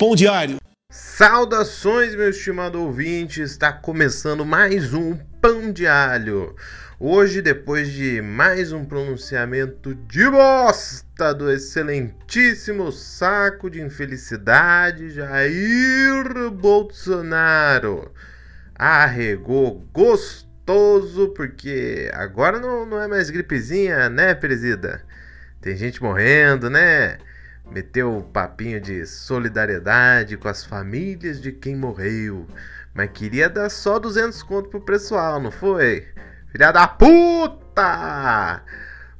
Pão Diário. Saudações, meu estimado ouvinte! Está começando mais um Pão de Alho. Hoje, depois de mais um pronunciamento de bosta do excelentíssimo saco de infelicidade Jair Bolsonaro, arregou gostoso porque agora não, não é mais gripezinha, né, presida? Tem gente morrendo, né? Meteu o papinho de solidariedade com as famílias de quem morreu. Mas queria dar só 200 conto pro pessoal, não foi? Filha da puta!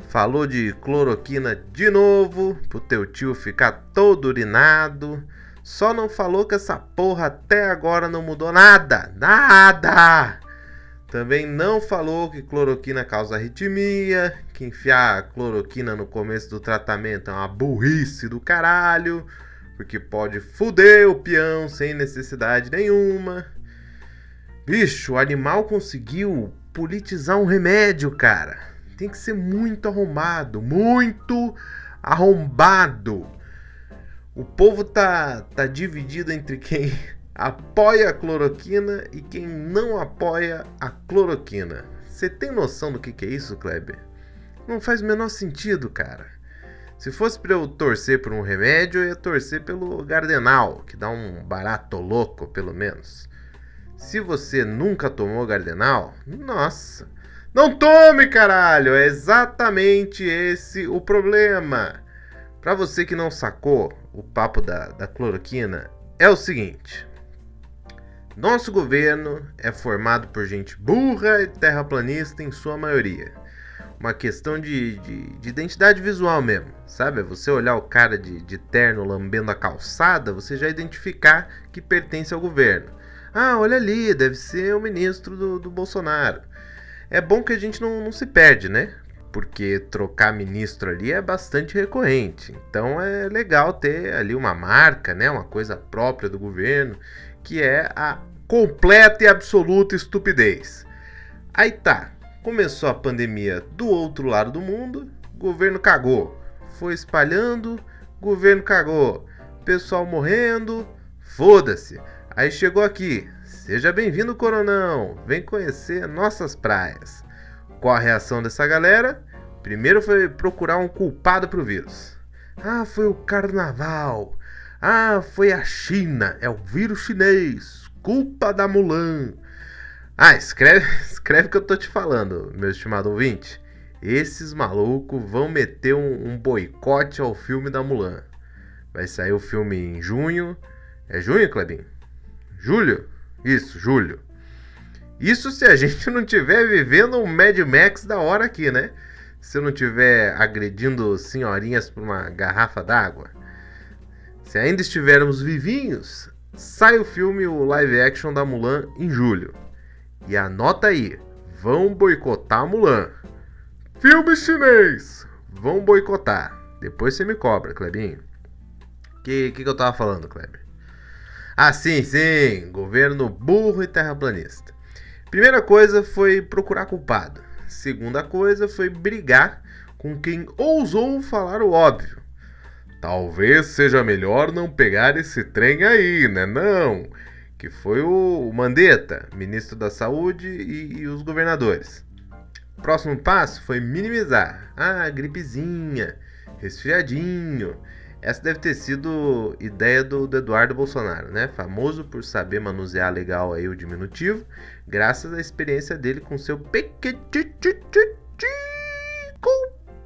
Falou de cloroquina de novo, pro teu tio ficar todo urinado. Só não falou que essa porra até agora não mudou nada. Nada! Também não falou que cloroquina causa arritmia, que enfiar cloroquina no começo do tratamento é uma burrice do caralho, porque pode fuder o peão sem necessidade nenhuma. Bicho, o animal conseguiu politizar um remédio, cara. Tem que ser muito arrombado, muito arrombado. O povo tá, tá dividido entre quem apoia a cloroquina e quem não apoia a cloroquina. Você tem noção do que, que é isso, Kleber? Não faz o menor sentido, cara. Se fosse para eu torcer por um remédio, eu ia torcer pelo Gardenal, que dá um barato louco, pelo menos. Se você nunca tomou Gardenal, nossa, não tome, caralho! É exatamente esse o problema. Para você que não sacou o papo da, da cloroquina, é o seguinte: nosso governo é formado por gente burra e terraplanista em sua maioria. Uma questão de, de, de identidade visual mesmo, sabe? É você olhar o cara de, de terno lambendo a calçada, você já identificar que pertence ao governo. Ah, olha ali, deve ser o ministro do, do Bolsonaro. É bom que a gente não, não se perde, né? porque trocar ministro ali é bastante recorrente. Então é legal ter ali uma marca, né, uma coisa própria do governo que é a completa e absoluta estupidez. Aí tá, começou a pandemia do outro lado do mundo, governo cagou. Foi espalhando, governo cagou. Pessoal morrendo, foda-se. Aí chegou aqui. Seja bem-vindo, Coronão. Vem conhecer nossas praias. Qual a reação dessa galera? Primeiro foi procurar um culpado pro vírus. Ah, foi o carnaval. Ah, foi a China, é o vírus chinês, culpa da Mulan. Ah, escreve, escreve o que eu tô te falando, meu estimado ouvinte. Esses malucos vão meter um, um boicote ao filme da Mulan. Vai sair o filme em junho. É junho, Clebinho? Julho? Isso, julho. Isso se a gente não tiver vivendo um Mad Max da hora aqui, né? Se eu não tiver agredindo senhorinhas por uma garrafa d'água. Se ainda estivermos vivinhos, sai o filme o live action da Mulan em julho. E anota aí, vão boicotar Mulan. Filme chinês, vão boicotar. Depois você me cobra, Clebinho. Que que, que eu tava falando, Kleber? Ah, sim, sim, governo burro e terraplanista. Primeira coisa foi procurar culpado. Segunda coisa foi brigar com quem ousou falar o óbvio. Talvez seja melhor não pegar esse trem aí, né? Não. Que foi o Mandetta, ministro da Saúde e, e os governadores. Próximo passo foi minimizar. Ah, gripezinha, resfriadinho. Essa deve ter sido ideia do, do, Eduardo Bolsonaro, né? Famoso por saber manusear legal aí o diminutivo, graças à experiência dele com seu pequeno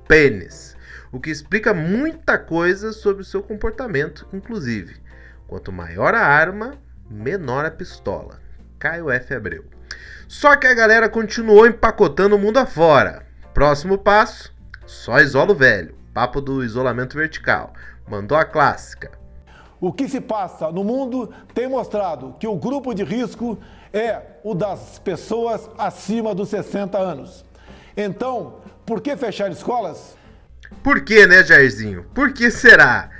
pênis o que explica muita coisa sobre o seu comportamento, inclusive. Quanto maior a arma, menor a pistola. Caio F. Abreu. Só que a galera continuou empacotando o mundo afora. Próximo passo: só isolo velho. Papo do isolamento vertical. Mandou a clássica. O que se passa no mundo tem mostrado que o grupo de risco é o das pessoas acima dos 60 anos. Então, por que fechar escolas? Por que, né, Jairzinho? Por que será?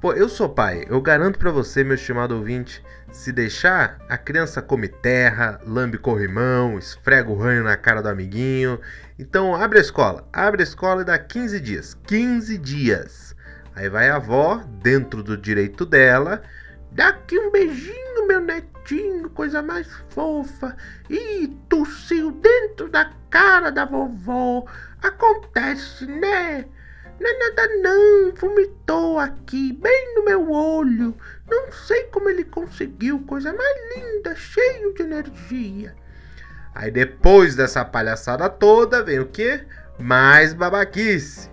Pô, eu sou pai, eu garanto para você, meu estimado ouvinte, se deixar, a criança come terra, lambe corrimão, esfrega o ranho na cara do amiguinho. Então abre a escola, abre a escola e dá 15 dias. 15 dias. Aí vai a avó, dentro do direito dela, Dá aqui um beijinho, meu netinho, coisa mais fofa. Ih, tossiu dentro da cara da vovó. Acontece, né? Não é nada não, vomitou aqui, bem no meu olho. Não sei como ele conseguiu, coisa mais linda, cheio de energia. Aí depois dessa palhaçada toda, vem o quê? Mais babaquice.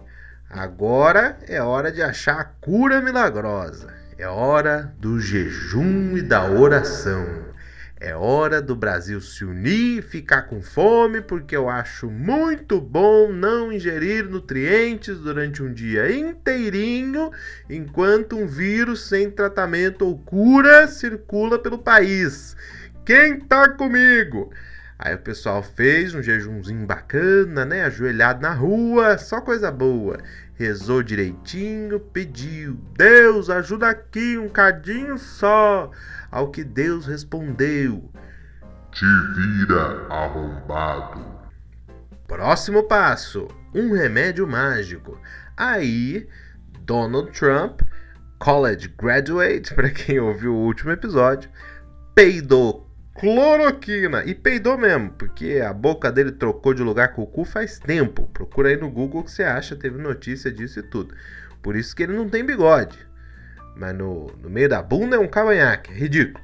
Agora é hora de achar a cura milagrosa. É hora do jejum e da oração. É hora do Brasil se unir ficar com fome, porque eu acho muito bom não ingerir nutrientes durante um dia inteirinho, enquanto um vírus sem tratamento ou cura circula pelo país. Quem tá comigo? Aí o pessoal fez um jejumzinho bacana, né? Ajoelhado na rua, só coisa boa. Rezou direitinho, pediu: Deus, ajuda aqui um cadinho só. Ao que Deus respondeu: Te vira arrombado. Próximo passo: um remédio mágico. Aí, Donald Trump, college graduate, para quem ouviu o último episódio, peidou cloroquina. E peidou mesmo, porque a boca dele trocou de lugar com o cu faz tempo. Procura aí no Google que você acha, teve notícia disso e tudo. Por isso que ele não tem bigode. Mas no, no meio da bunda é um cavanhaque, é ridículo.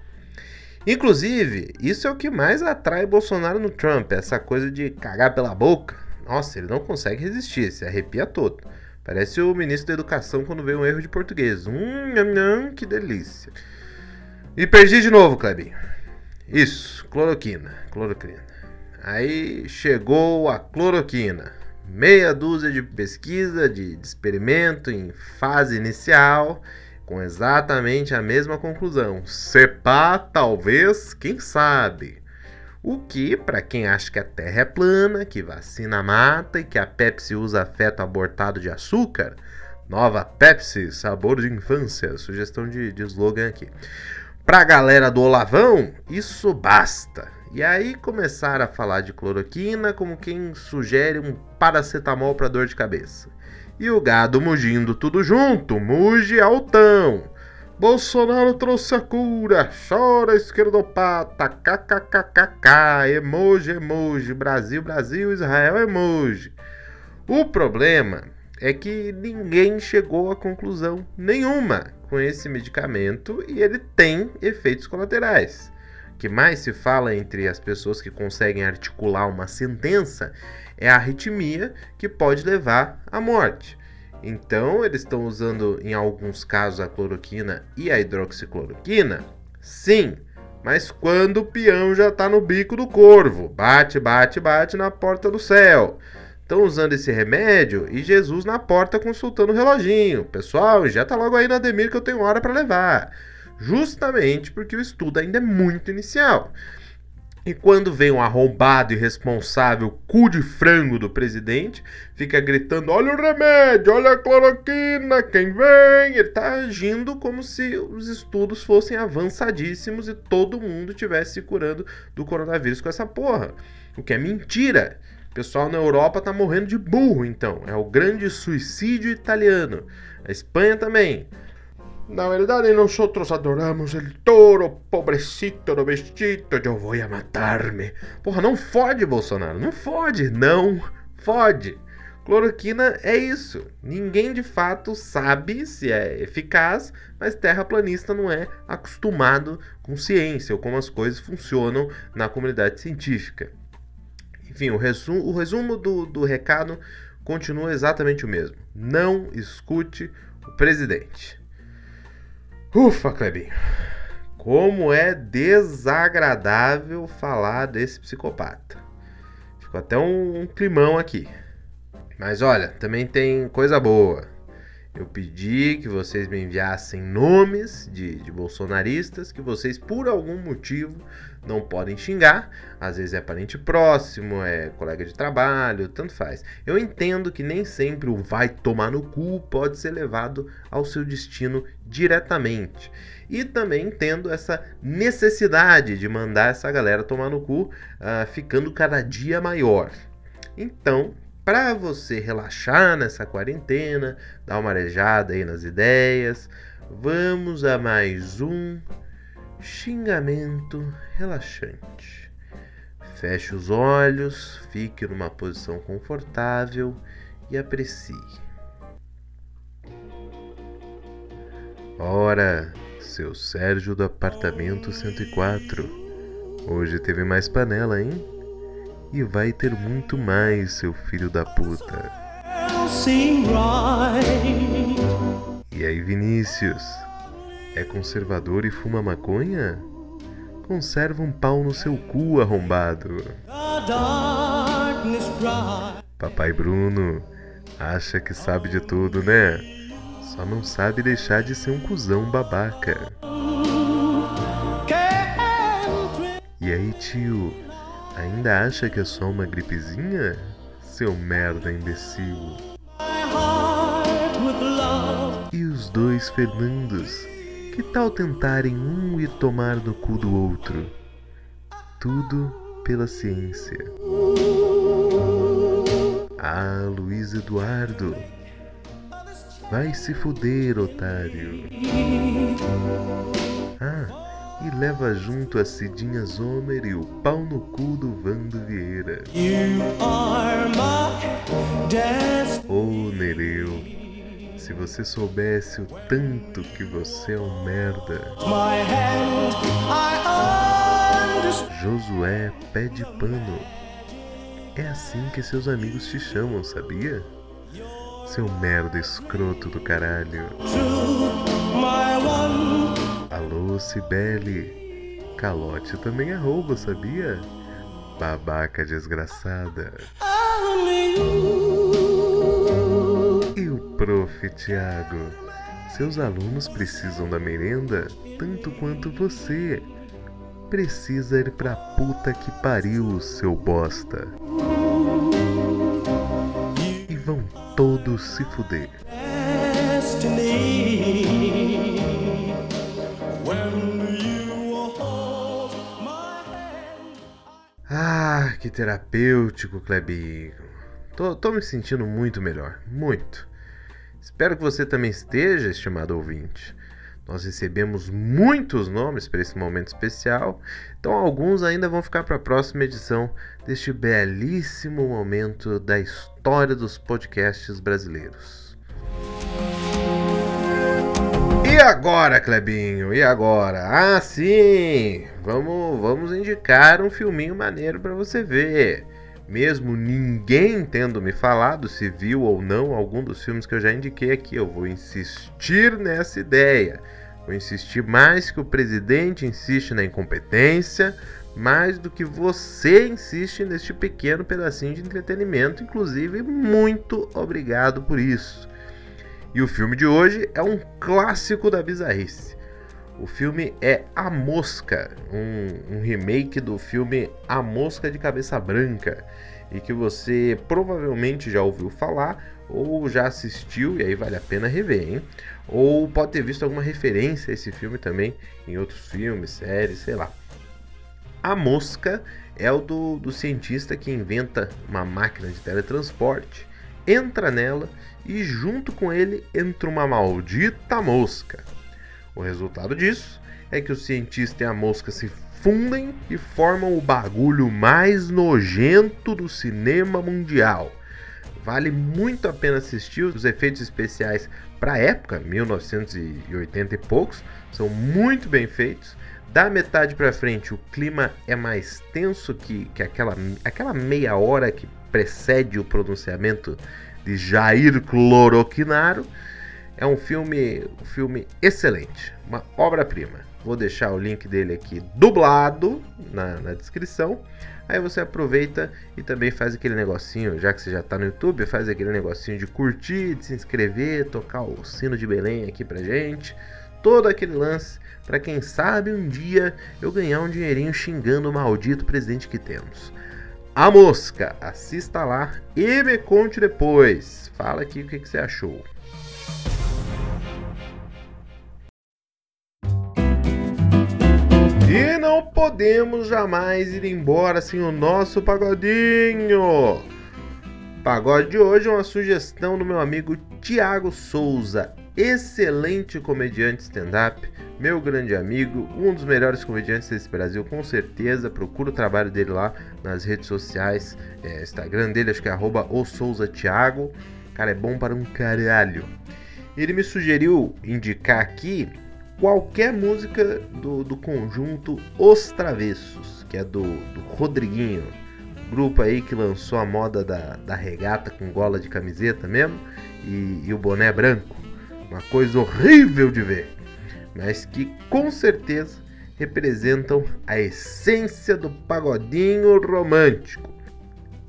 Inclusive, isso é o que mais atrai Bolsonaro no Trump, essa coisa de cagar pela boca. Nossa, ele não consegue resistir, se arrepia todo. Parece o ministro da Educação quando vê um erro de português. Hum, nham, que delícia. E perdi de novo, Clebinho. Isso, cloroquina, cloroquina. Aí chegou a cloroquina. Meia dúzia de pesquisa, de, de experimento em fase inicial com exatamente a mesma conclusão. Sepá, talvez, quem sabe. O que, para quem acha que a Terra é plana, que vacina mata e que a Pepsi usa feto abortado de açúcar, nova Pepsi, sabor de infância, sugestão de, de slogan aqui. Pra galera do Olavão, isso basta. E aí começaram a falar de cloroquina como quem sugere um paracetamol para dor de cabeça e o gado mugindo tudo junto, muge altão. Bolsonaro trouxe a cura, chora esquerdopata, kkkk, emoji, emoji, Brasil, Brasil, Israel, emoji. O problema é que ninguém chegou a conclusão nenhuma com esse medicamento e ele tem efeitos colaterais. O que mais se fala entre as pessoas que conseguem articular uma sentença é a arritmia que pode levar à morte. Então, eles estão usando em alguns casos a cloroquina e a hidroxicloroquina? Sim, mas quando o peão já está no bico do corvo, bate, bate, bate na porta do céu. Estão usando esse remédio e Jesus na porta consultando o reloginho. Pessoal, já tá logo aí na Demir que eu tenho hora para levar. Justamente porque o estudo ainda é muito inicial. E quando vem um arrombado irresponsável, cu de frango do presidente, fica gritando: olha o remédio, olha a cloroquina, quem vem? Ele está agindo como se os estudos fossem avançadíssimos e todo mundo estivesse se curando do coronavírus com essa porra. O que é mentira. O pessoal na Europa tá morrendo de burro, então. É o grande suicídio italiano. A Espanha também. Na verdade, nosotros adoramos el toro, pobrecito do vestido, eu vou matar-me. Porra, não fode, Bolsonaro, não fode, não fode. Cloroquina é isso. Ninguém de fato sabe se é eficaz, mas terraplanista não é acostumado com ciência ou como as coisas funcionam na comunidade científica. Enfim, o resumo, o resumo do, do recado continua exatamente o mesmo. Não escute o presidente. Ufa, Clebinho. Como é desagradável falar desse psicopata. Ficou até um, um climão aqui. Mas olha, também tem coisa boa. Eu pedi que vocês me enviassem nomes de, de, bolsonaristas que vocês, por algum motivo, não podem xingar. Às vezes é parente próximo, é colega de trabalho, tanto faz. Eu entendo que nem sempre o vai tomar no cu pode ser levado ao seu destino diretamente. E também entendo essa necessidade de mandar essa galera tomar no cu, uh, ficando cada dia maior. Então, para você relaxar nessa quarentena, dar uma arejada aí nas ideias, vamos a mais um xingamento relaxante. Feche os olhos, fique numa posição confortável e aprecie. Ora, seu Sérgio do apartamento 104. Hoje teve mais panela, hein? E vai ter muito mais, seu filho da puta. E aí, Vinícius? É conservador e fuma maconha? Conserva um pau no seu cu, arrombado. Papai Bruno acha que sabe de tudo, né? Só não sabe deixar de ser um cuzão babaca. E aí, tio? Ainda acha que é só uma gripezinha? Seu merda imbecil. E os dois Fernandos? Que tal tentarem um ir tomar no cu do outro? Tudo pela ciência. Ah, Luiz Eduardo. Vai se fuder, otário. Ah, e leva junto a Cidinha Zomer e o pau no cu do Vando Vieira. Ô oh, Nereu, se você soubesse o tanto que você é um merda. Josué Pé de Pano. É assim que seus amigos te chamam, sabia? Seu merda escroto do caralho. Alô, Cibele. Calote também é roubo, sabia? Babaca desgraçada. E o prof. Tiago? Seus alunos precisam da merenda tanto quanto você. Precisa ir pra puta que pariu, seu bosta. E vão todos se fuder. Ah, que terapêutico, Clebinho. Tô, tô me sentindo muito melhor, muito. Espero que você também esteja, estimado ouvinte. Nós recebemos muitos nomes para esse momento especial, então alguns ainda vão ficar para a próxima edição deste belíssimo momento da história dos podcasts brasileiros. E agora, Clebinho? E agora? Ah, sim! Vamos, vamos indicar um filminho maneiro para você ver. Mesmo ninguém tendo me falado se viu ou não algum dos filmes que eu já indiquei aqui, eu vou insistir nessa ideia. Vou insistir mais que o presidente insiste na incompetência, mais do que você insiste neste pequeno pedacinho de entretenimento. Inclusive, muito obrigado por isso. E o filme de hoje é um clássico da bizarrice. O filme é A Mosca, um, um, remake do filme A Mosca de Cabeça Branca, e que você provavelmente já ouviu falar ou já assistiu, e aí vale a pena rever, hein? Ou pode ter visto alguma referência a esse filme também em outros filmes, séries, sei lá. A Mosca é o do, do cientista que inventa uma máquina de teletransporte, entra nela e junto com ele entra uma maldita mosca. O resultado disso é que o cientista e a mosca se fundem e formam o bagulho mais nojento do cinema mundial. Vale muito a pena assistir os efeitos especiais para a época, 1980 e poucos, são muito bem feitos. Da metade para frente, o clima é mais tenso que, que aquela, aquela meia hora que precede o pronunciamento de Jair Cloroquinaro. É um filme, um filme excelente, uma obra-prima. Vou deixar o link dele aqui dublado na, na, descrição. Aí você aproveita e também faz aquele negocinho, já que você já está no YouTube, faz aquele negocinho de curtir, de se inscrever, tocar o sino de Belém aqui pra gente. Todo aquele lance para quem sabe um dia eu ganhar um dinheirinho xingando o maldito presidente que temos. A Mosca. Assista lá e me conte depois. Fala aqui o que, que você achou. E não podemos jamais ir embora sem o nosso pagodinho. Pagode de hoje é uma sugestão do meu amigo Tiago Souza, excelente comediante stand-up, meu grande amigo, um dos melhores comediantes desse Brasil, com certeza. Procura o trabalho dele lá nas redes sociais. É, Instagram dele, acho que é arroba Thiago. Cara, é bom para um caralho. Ele me sugeriu indicar aqui qualquer música do, do conjunto Os Travessos, que é do, do Rodriguinho, grupo aí que lançou a moda da, da regata com gola de camiseta mesmo e, e o boné branco. Uma coisa horrível de ver, mas que com certeza representam a essência do pagodinho romântico.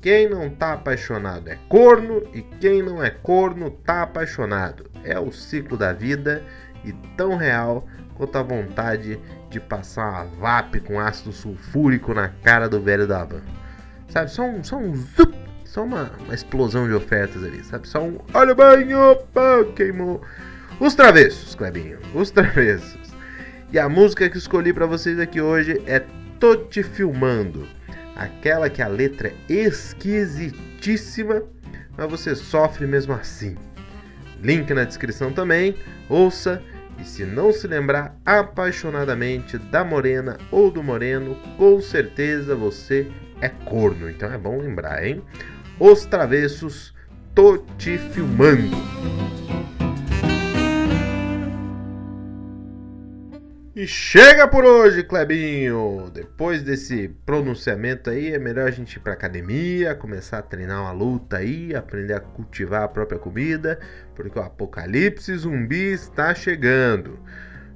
Quem não tá apaixonado é corno e quem não é corno tá apaixonado. É o ciclo da vida e tão real quanto a vontade de passar uma VAP com ácido sulfúrico na cara do velho da van. Sabe, só um, só um zup, só uma, uma explosão de ofertas ali, sabe? Só um olha o banho, opa, queimou. Os travessos, Clebinho, os travessos. E a música que escolhi para vocês aqui hoje é Tô Te Filmando. Aquela que a letra é esquisitíssima, mas você sofre mesmo assim. Link na descrição também. Ouça e se não se lembrar apaixonadamente da morena ou do moreno, com certeza você é corno. Então é bom lembrar, hein? Os travessos, tô te filmando. E chega por hoje, Clebinho! Depois desse pronunciamento aí, é melhor a gente ir pra academia, começar a treinar uma luta aí, aprender a cultivar a própria comida, porque o apocalipse zumbi está chegando.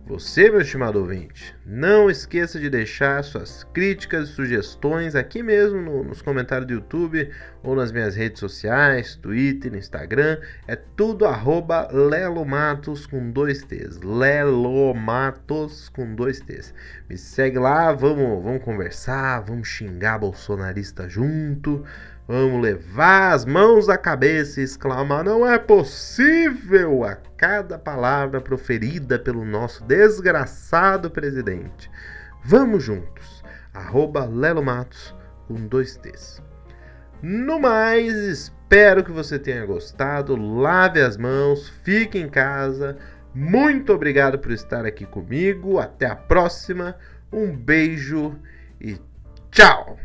Você, meu estimado ouvinte, não esqueça de deixar suas críticas e sugestões aqui mesmo no, nos comentários do YouTube ou nas minhas redes sociais, Twitter, Instagram. É tudo arroba Lelomatos com dois T's. Lelomatos com dois T's. Me segue lá, vamos, vamos conversar, vamos xingar bolsonarista junto. Vamos levar as mãos à cabeça e exclamar: não é possível a cada palavra proferida pelo nosso desgraçado presidente. Vamos juntos. Arroba Lelo Matos com dois T's. No mais, espero que você tenha gostado. Lave as mãos, fique em casa. Muito obrigado por estar aqui comigo. Até a próxima. Um beijo e tchau!